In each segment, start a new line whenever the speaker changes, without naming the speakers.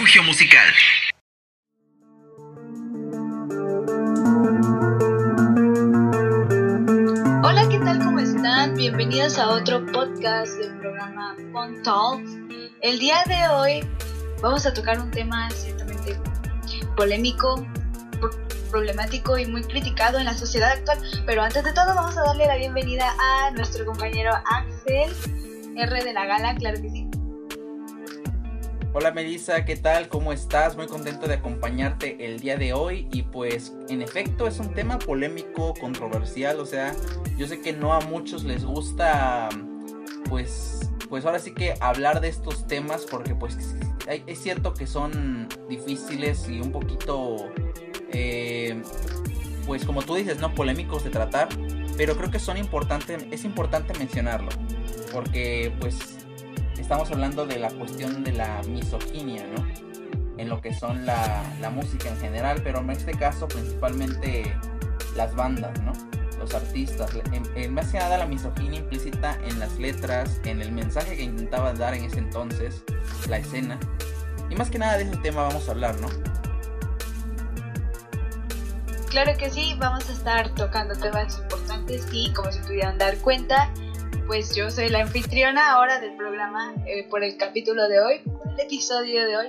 Refugio Musical.
Hola, ¿qué tal? ¿Cómo están? Bienvenidos a otro podcast del programa Fun Talks. El día de hoy vamos a tocar un tema ciertamente polémico, problemático y muy criticado en la sociedad actual. Pero antes de todo, vamos a darle la bienvenida a nuestro compañero Axel R de la Gala, claro que sí.
Hola Melissa, ¿qué tal? ¿Cómo estás? Muy contento de acompañarte el día de hoy y pues en efecto es un tema polémico, controversial, o sea, yo sé que no a muchos les gusta pues pues ahora sí que hablar de estos temas porque pues es cierto que son difíciles y un poquito eh, pues como tú dices, no polémicos de tratar, pero creo que son importantes, es importante mencionarlo porque pues estamos hablando de la cuestión de la misoginia, ¿no? En lo que son la, música en general, pero en este caso principalmente las bandas, ¿no? Los artistas. Más que nada la misoginia implícita en las letras, en el mensaje que intentaba dar en ese entonces, la escena. Y más que nada de ese tema vamos a hablar, ¿no?
Claro que sí, vamos a estar tocando temas importantes y como se pudieran dar cuenta, pues yo soy la anfitriona ahora del programa eh, por el capítulo de hoy, el episodio de hoy.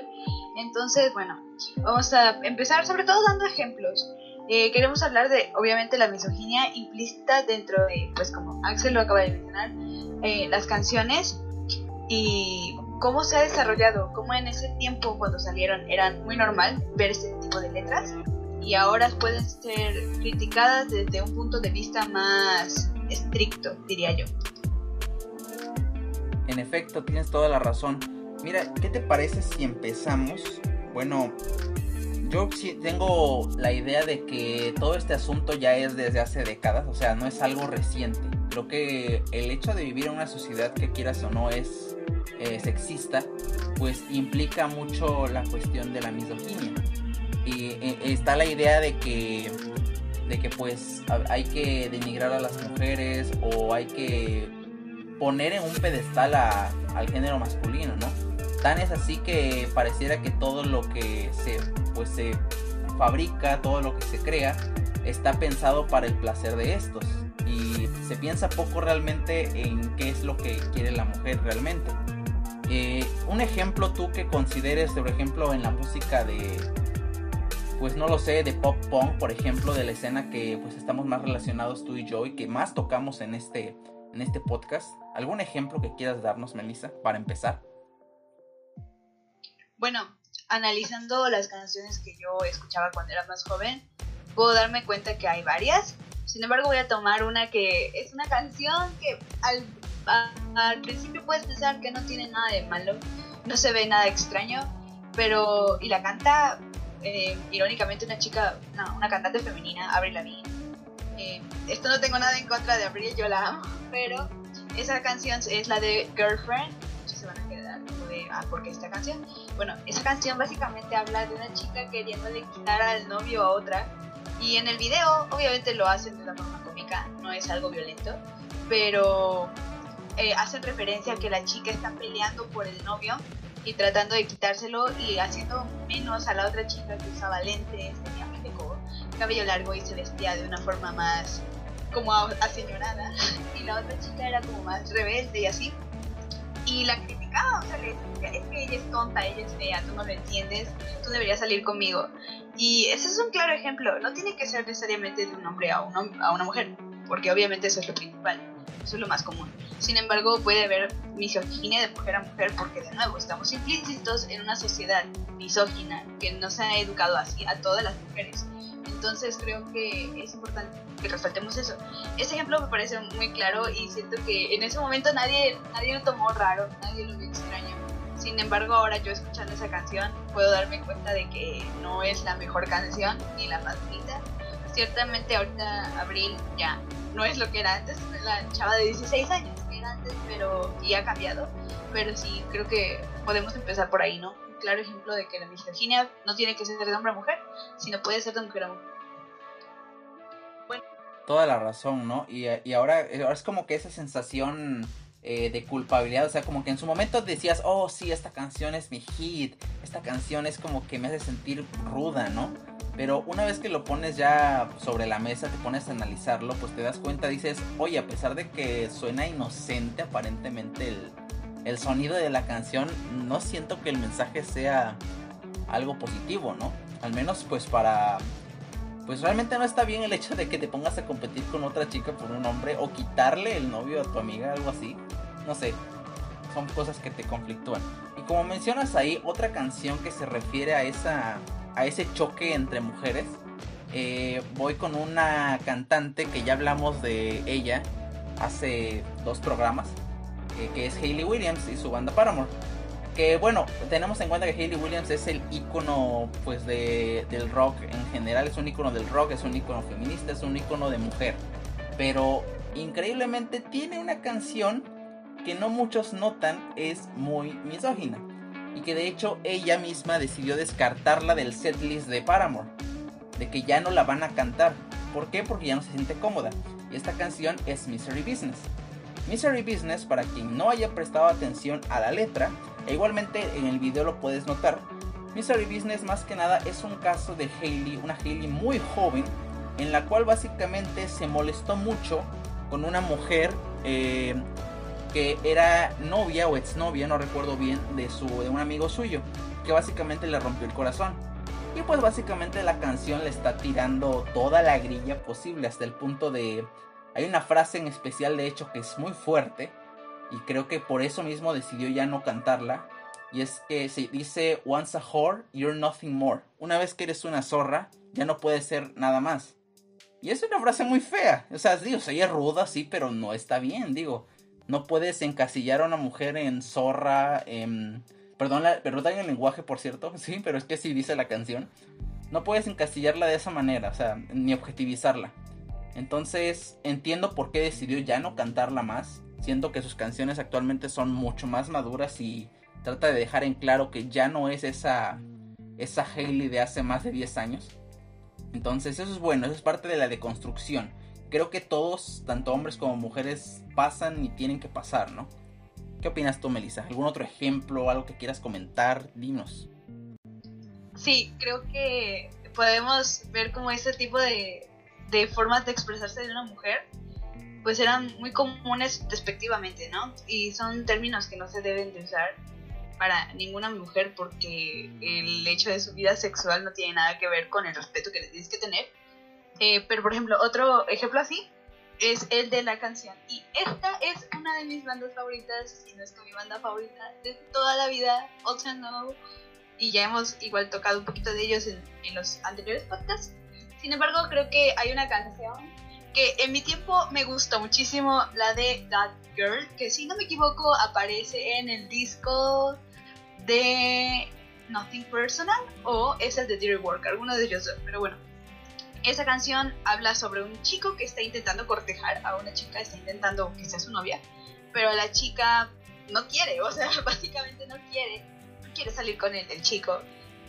Entonces, bueno, vamos a empezar sobre todo dando ejemplos. Eh, queremos hablar de, obviamente, la misoginia implícita dentro de, pues como Axel lo acaba de mencionar, eh, las canciones y cómo se ha desarrollado, cómo en ese tiempo cuando salieron eran muy normal ver ese tipo de letras y ahora pueden ser criticadas desde un punto de vista más estricto, diría yo.
En efecto, tienes toda la razón. Mira, ¿qué te parece si empezamos? Bueno, yo sí tengo la idea de que todo este asunto ya es desde hace décadas, o sea, no es algo reciente. Creo que el hecho de vivir en una sociedad que quieras o no es eh, sexista, pues implica mucho la cuestión de la misoginia. Y eh, está la idea de que de que pues hay que denigrar a las mujeres o hay que poner en un pedestal al género masculino, ¿no? Tan es así que pareciera que todo lo que se, pues, se fabrica, todo lo que se crea, está pensado para el placer de estos. Y se piensa poco realmente en qué es lo que quiere la mujer realmente. Eh, un ejemplo tú que consideres, por ejemplo, en la música de, pues no lo sé, de pop punk, por ejemplo, de la escena que pues estamos más relacionados tú y yo y que más tocamos en este, en este podcast. ¿Algún ejemplo que quieras darnos, Melissa, para empezar?
Bueno, analizando las canciones que yo escuchaba cuando era más joven, puedo darme cuenta que hay varias. Sin embargo, voy a tomar una que es una canción que al, principio puedes pensar que no tiene nada de malo, no se ve nada extraño, pero y la canta eh, irónicamente una chica, una cantante femenina, Avril Lavigne. Eh, esto no tengo nada en contra de Avril, yo la amo, pero esa canción es la de Girlfriend. Muchos se van a quedar de, ah, ¿por qué esta canción? Bueno, esa canción básicamente habla de una chica queriéndole quitar al novio a otra. Y en el video, obviamente lo hacen de una forma cómica, no es algo violento, pero eh, hacen referencia a que la chica está peleando por el novio y tratando de quitárselo y haciendo menos a la otra chica que usaba lentes, tenía cabello largo y se vestía de una forma más como aseñorada y la otra chica era como más rebelde y así. Y la criticaba, o sea, le es que ella es tonta, ella es fea, tú no lo entiendes, tú deberías salir conmigo. Y ese es un claro ejemplo, no tiene que ser necesariamente de un hombre a, un, a una mujer, porque obviamente eso es lo principal, eso es lo más común. Sin embargo, puede haber misoginia de mujer a mujer porque de nuevo estamos implícitos en una sociedad misógina que no se ha educado así a todas las mujeres. Entonces creo que es importante que resaltemos eso. Ese ejemplo me parece muy claro y siento que en ese momento nadie, nadie lo tomó raro, nadie lo vio extraño. Sin embargo, ahora yo escuchando esa canción puedo darme cuenta de que no es la mejor canción ni la más linda. Ciertamente ahorita Abril ya no es lo que era antes, la chava de 16 años que era antes, pero ya ha cambiado. Pero sí, creo que podemos empezar por ahí, ¿no? Un claro ejemplo de que la misoginia no tiene que ser de hombre a mujer, sino puede ser de mujer a mujer
toda la razón, ¿no? Y, ahora, es como que esa sensación eh, de culpabilidad, o sea, como que en su momento decías, oh, sí, esta canción es mi hit, esta canción es como que me hace sentir ruda, ¿no? Pero una vez que lo pones ya sobre la mesa, te pones a analizarlo, pues te das cuenta, dices, oye, a pesar de que suena inocente aparentemente el, el sonido de la canción, no siento que el mensaje sea algo positivo, ¿no? Al menos pues para... Pues realmente no está bien el hecho de que te pongas a competir con otra chica por un hombre o quitarle el novio a tu amiga, algo así. No sé, son cosas que te conflictúan. Y como mencionas ahí, otra canción que se refiere a, esa, a ese choque entre mujeres, eh, voy con una cantante que ya hablamos de ella hace dos programas, eh, que es Hayley Williams y su banda Paramore. Que bueno, tenemos en cuenta que Hayley Williams es el icono pues de, del rock en general, es un icono del rock, es un icono feminista, es un icono de mujer. Pero increíblemente tiene una canción que no muchos notan es muy misógina. Y que de hecho ella misma decidió descartarla del setlist de Paramore. De que ya no la van a cantar. ¿Por qué? Porque ya no se siente cómoda. Y esta canción es Misery Business. Misery Business, para quien no haya prestado atención a la letra, e igualmente en el video lo puedes notar, Misery Business más que nada es un caso de Hailey, una Hailey muy joven, en la cual básicamente se molestó mucho con una mujer eh, que era novia o exnovia, no recuerdo bien, de, su, de un amigo suyo, que básicamente le rompió el corazón. Y pues básicamente la canción le está tirando toda la grilla posible hasta el punto de hay una frase en especial, de hecho, que es muy fuerte. Y creo que por eso mismo decidió ya no cantarla. Y es que se dice, once a whore, you're nothing more. Una vez que eres una zorra, ya no puedes ser nada más. Y es una frase muy fea. O sea, digo, se ruda, sí, pero no está bien, digo. No puedes encasillar a una mujer en zorra, en... Perdón, perdón el lenguaje, por cierto. Sí, pero es que así dice la canción. No puedes encasillarla de esa manera, o sea, ni objetivizarla. Entonces entiendo por qué decidió ya no cantarla más. Siento que sus canciones actualmente son mucho más maduras y trata de dejar en claro que ya no es esa, esa Hailey de hace más de 10 años. Entonces eso es bueno, eso es parte de la deconstrucción. Creo que todos, tanto hombres como mujeres, pasan y tienen que pasar, ¿no? ¿Qué opinas tú, Melissa? ¿Algún otro ejemplo, algo que quieras comentar? Dinos.
Sí, creo que podemos ver como ese tipo de, de formas de expresarse de una mujer, pues eran muy comunes respectivamente, ¿no? Y son términos que no se deben de usar para ninguna mujer porque el hecho de su vida sexual no tiene nada que ver con el respeto que le tienes que tener. Eh, pero por ejemplo, otro ejemplo así es el de la canción. Y esta es una de mis bandas favoritas, si no es que mi banda favorita de toda la vida, Ocean No. Y ya hemos igual tocado un poquito de ellos en, en los anteriores podcasts. Sin embargo, creo que hay una canción que en mi tiempo me gustó muchísimo, la de That Girl, que si no me equivoco aparece en el disco de Nothing Personal o es el de Dear Work, alguno de ellos dos, pero bueno. Esa canción habla sobre un chico que está intentando cortejar a una chica, está intentando que sea su novia, pero la chica no quiere, o sea, básicamente no quiere, no quiere salir con el chico.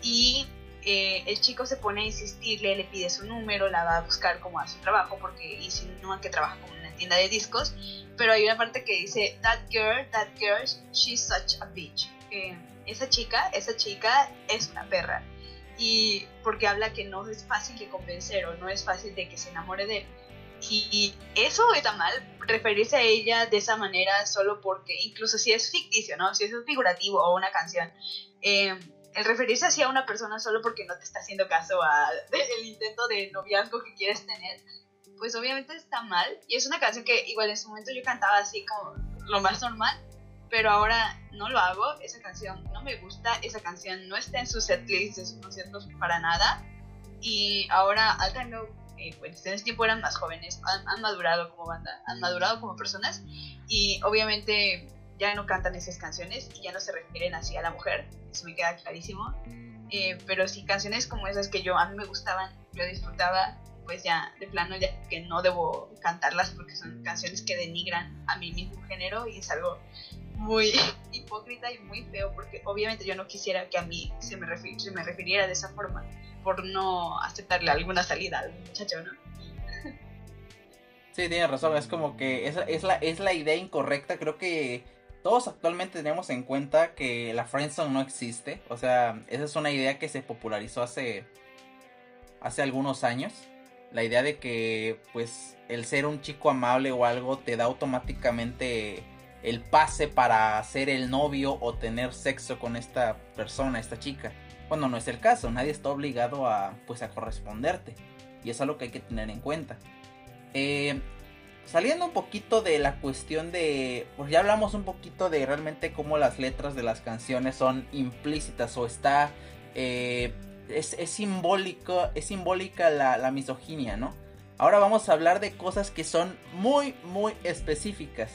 Y eh, el chico se pone a insistirle, le pide su número, la va a buscar como a su trabajo porque insinúa que trabaja como en una tienda de discos, pero hay una parte que dice, that girl, that girl, she's such a bitch. esa chica, esa chica es una perra. Y porque habla que no es fácil de convencer o no es fácil de que se enamore de él. Y eso está mal, referirse a ella de esa manera solo porque, incluso si es ficticio, ¿no? Si es un figurativo o una canción, eh, el referirse así a una persona solo porque no te está haciendo caso al intento de noviazgo que quieres tener, pues obviamente está mal. Y es una canción que igual en su momento yo cantaba así como lo más normal, pero ahora no lo hago. Esa canción no me gusta, esa canción no está en su setlist de sus conciertos para nada. Y ahora Alta No, eh, pues en ese tiempo eran más jóvenes, han, han madurado como banda, han madurado como personas. Y obviamente ya no cantan esas canciones y ya no se refieren así a la mujer, eso me queda clarísimo. Eh, pero sí canciones como esas que yo a mí me gustaban, yo disfrutaba, pues ya de plano ya que no debo cantarlas porque son canciones que denigran a mi mismo género y es algo muy hipócrita y muy feo porque obviamente yo no quisiera que a mí se me, se me refiriera de esa forma por no aceptarle alguna salida al muchacho, ¿no?
Sí, tienes razón, es como que es, es, la, es la idea incorrecta, creo que todos actualmente tenemos en cuenta que la friendzone no existe. O sea, esa es una idea que se popularizó hace, hace algunos años. La idea de que, pues, el ser un chico amable o algo te da automáticamente el pase para ser el novio o tener sexo con esta persona, esta chica. Bueno, no es el caso, nadie está obligado a, pues, a corresponderte. Y es algo que hay que tener en cuenta. Eh, saliendo un poquito de la cuestión de, pues ya hablamos un poquito de realmente cómo las letras de las canciones son implícitas o está, eh, es, simbólico, es simbólica la, la misoginia, ¿no? Ahora vamos a hablar de cosas que son muy, muy específicas.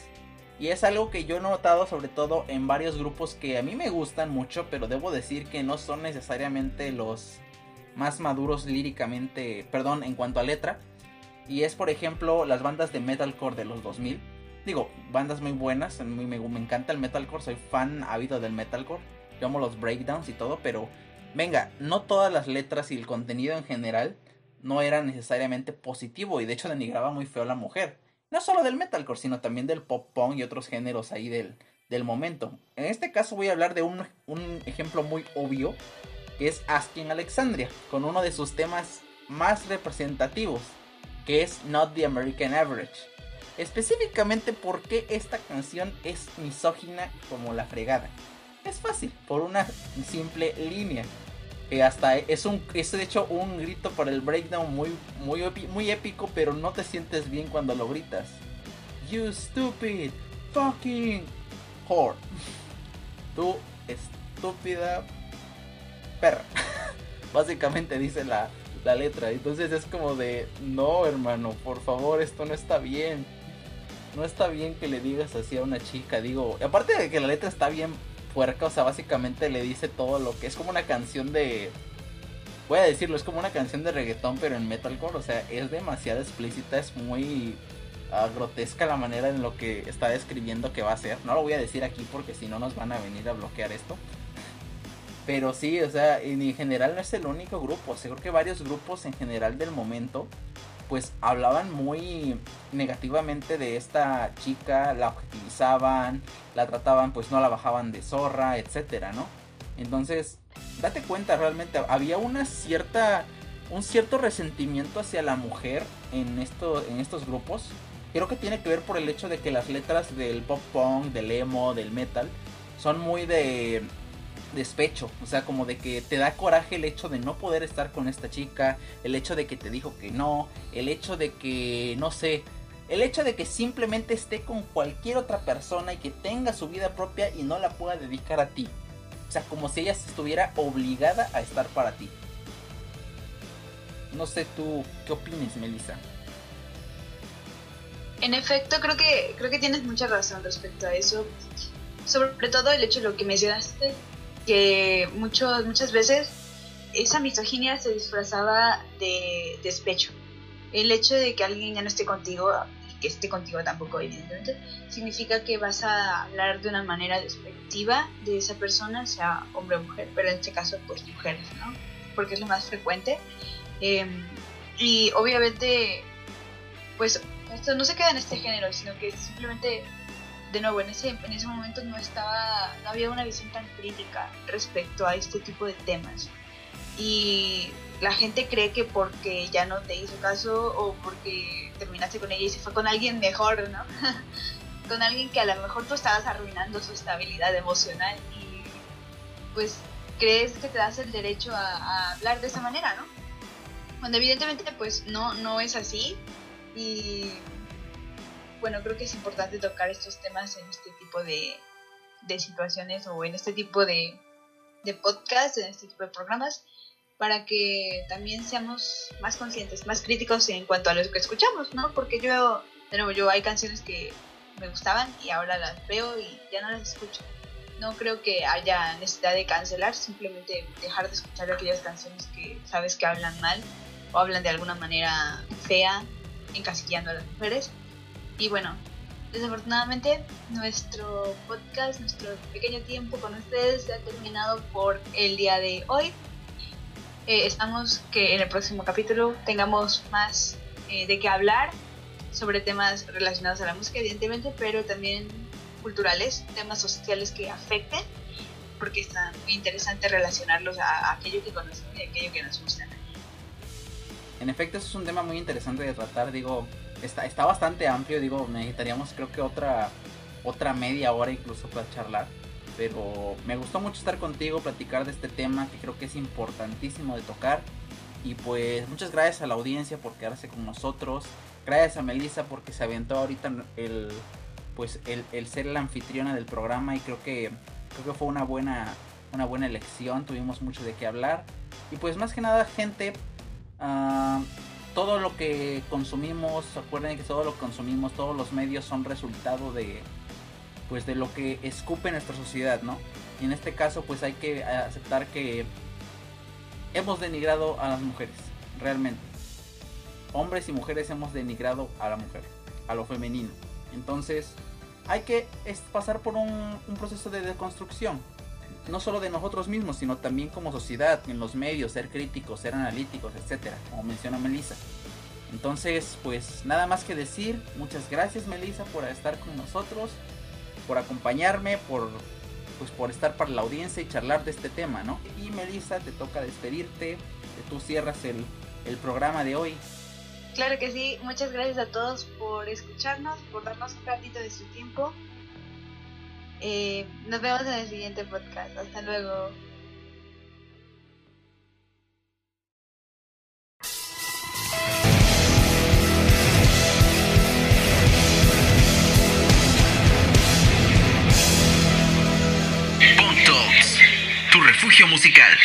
Y es algo que yo he notado sobre todo en varios grupos que a mí me gustan mucho, pero debo decir que no son necesariamente los más maduros líricamente, perdón, en cuanto a letra. Y es, por ejemplo, las bandas de metalcore de los 2000. Digo, bandas muy buenas. Me, me, encanta el metalcore. Soy fan ávido del metalcore. Yo amo los breakdowns y todo. Pero, venga, no todas las letras y el contenido en general no era necesariamente positivo. Y de hecho denigraba muy feo a la mujer. No solo del metalcore, sino también del pop punk y otros géneros ahí del, del momento. En este caso voy a hablar de un, un ejemplo muy obvio. Que es Asking Alexandria. Con uno de sus temas más representativos que es Not the American Average. Específicamente porque esta canción es misógina como la fregada. Es fácil, por una simple línea. Que hasta es un es de hecho un grito para el breakdown muy muy muy épico, pero no te sientes bien cuando lo gritas. You stupid fucking whore. Tú estúpida perra. Básicamente dice la la letra. Entonces es como de, no hermano, por favor, esto no está bien. No está bien que le digas así a una chica. Digo, aparte de que la letra está bien puerca, o sea, básicamente le dice todo lo que es como una canción de... Voy a decirlo, es como una canción de reggaetón, pero en metalcore. O sea, es demasiado explícita, es muy ah, grotesca la manera en lo que está describiendo que va a ser. No lo voy a decir aquí porque si no nos van a venir a bloquear esto. Pero sí, o sea, en general no es el único grupo. O creo que varios grupos en general del momento, pues hablaban muy negativamente de esta chica, la objetivizaban, la trataban, pues no la bajaban de zorra, etcétera, ¿no? Entonces, date cuenta, realmente había una cierta, un cierto resentimiento hacia la mujer en, esto, en estos grupos. Creo que tiene que ver por el hecho de que las letras del pop punk, del emo, del metal, son muy de despecho, o sea, como de que te da coraje el hecho de no poder estar con esta chica, el hecho de que te dijo que no, el hecho de que, no sé, el hecho de que simplemente esté con cualquier otra persona y que tenga su vida propia y no la pueda dedicar a ti. O sea, como si ella estuviera obligada a estar para ti. No sé tú, ¿qué opinas, Melissa?
En efecto, creo que creo que tienes mucha razón respecto a eso. Sobre todo el hecho de lo que mencionaste que muchas veces esa misoginia se disfrazaba de despecho. El hecho de que alguien ya no esté contigo, que esté contigo tampoco, evidentemente, significa que vas a hablar de una manera despectiva de esa persona, sea hombre o mujer, pero en este caso, pues mujeres, ¿no? Porque es lo más frecuente. Em, y obviamente, pues esto no se queda en este género, sino que simplemente de nuevo, en ese, en ese momento no estaba, no había una visión tan crítica respecto a este tipo de temas. Y la gente cree que porque ya no te hizo caso o porque terminaste con ella y se fue con alguien mejor, ¿no? con alguien que a lo mejor tú estabas arruinando su estabilidad emocional y pues crees que te das el derecho a, hablar de esa manera, ¿no? Cuando evidentemente pues no, no es así y bueno, creo que es importante tocar estos temas en este tipo de, situaciones o en este tipo de, de podcasts, en este tipo de programas, para que también seamos más conscientes, más críticos en cuanto a lo que escuchamos, ¿no? Porque yo, de nuevo, yo hay canciones que me gustaban y ahora las veo y ya no las escucho. No creo que haya necesidad de cancelar, simplemente dejar de escuchar aquellas canciones que sabes que hablan mal o hablan de alguna manera fea, encasillando a las mujeres y bueno, desafortunadamente nuestro podcast, nuestro pequeño tiempo con ustedes se ha terminado por el día de hoy. Eh, estamos que en el próximo capítulo tengamos más eh, de qué hablar sobre temas relacionados a la música, evidentemente, pero también culturales, temas sociales que afecten, porque es muy interesante relacionarlos a, aquello que conocemos y a aquello que nos gusta.
En efecto, eso es un tema muy interesante de tratar, digo, está, está bastante amplio, digo, necesitaríamos creo que otra, otra media hora incluso para charlar, pero me gustó mucho estar contigo, platicar de este tema que creo que es importantísimo de tocar. Y pues muchas gracias a la audiencia por quedarse con nosotros. Gracias a Melissa porque se aventó ahorita el pues el, ser la anfitriona del programa y creo que creo que fue una buena una buena elección. Tuvimos mucho de qué hablar. Y pues más que nada, gente, ah, todo lo que consumimos, acuerden que todo lo que consumimos, todos los medios son resultado de pues de lo que escupe nuestra sociedad, ¿no? Y en este caso pues hay que aceptar que hemos denigrado a las mujeres, realmente. Hombres y mujeres hemos denigrado a la mujer, a lo femenino. Entonces hay que pasar por un, proceso de deconstrucción. No solo de nosotros mismos, sino también como sociedad, en los medios, ser críticos, ser analíticos, etcétera, como menciona Melissa. Entonces, pues nada más que decir, muchas gracias Melissa por estar con nosotros, por acompañarme, por pues por estar para la audiencia y charlar de este tema, ¿no? Y Melissa, te toca despedirte, tú cierras el, el programa de hoy.
Claro que sí, muchas gracias a todos por escucharnos, por darnos un ratito de su tiempo. Eh, nos vemos en el siguiente podcast. Hasta luego.
refugio musical.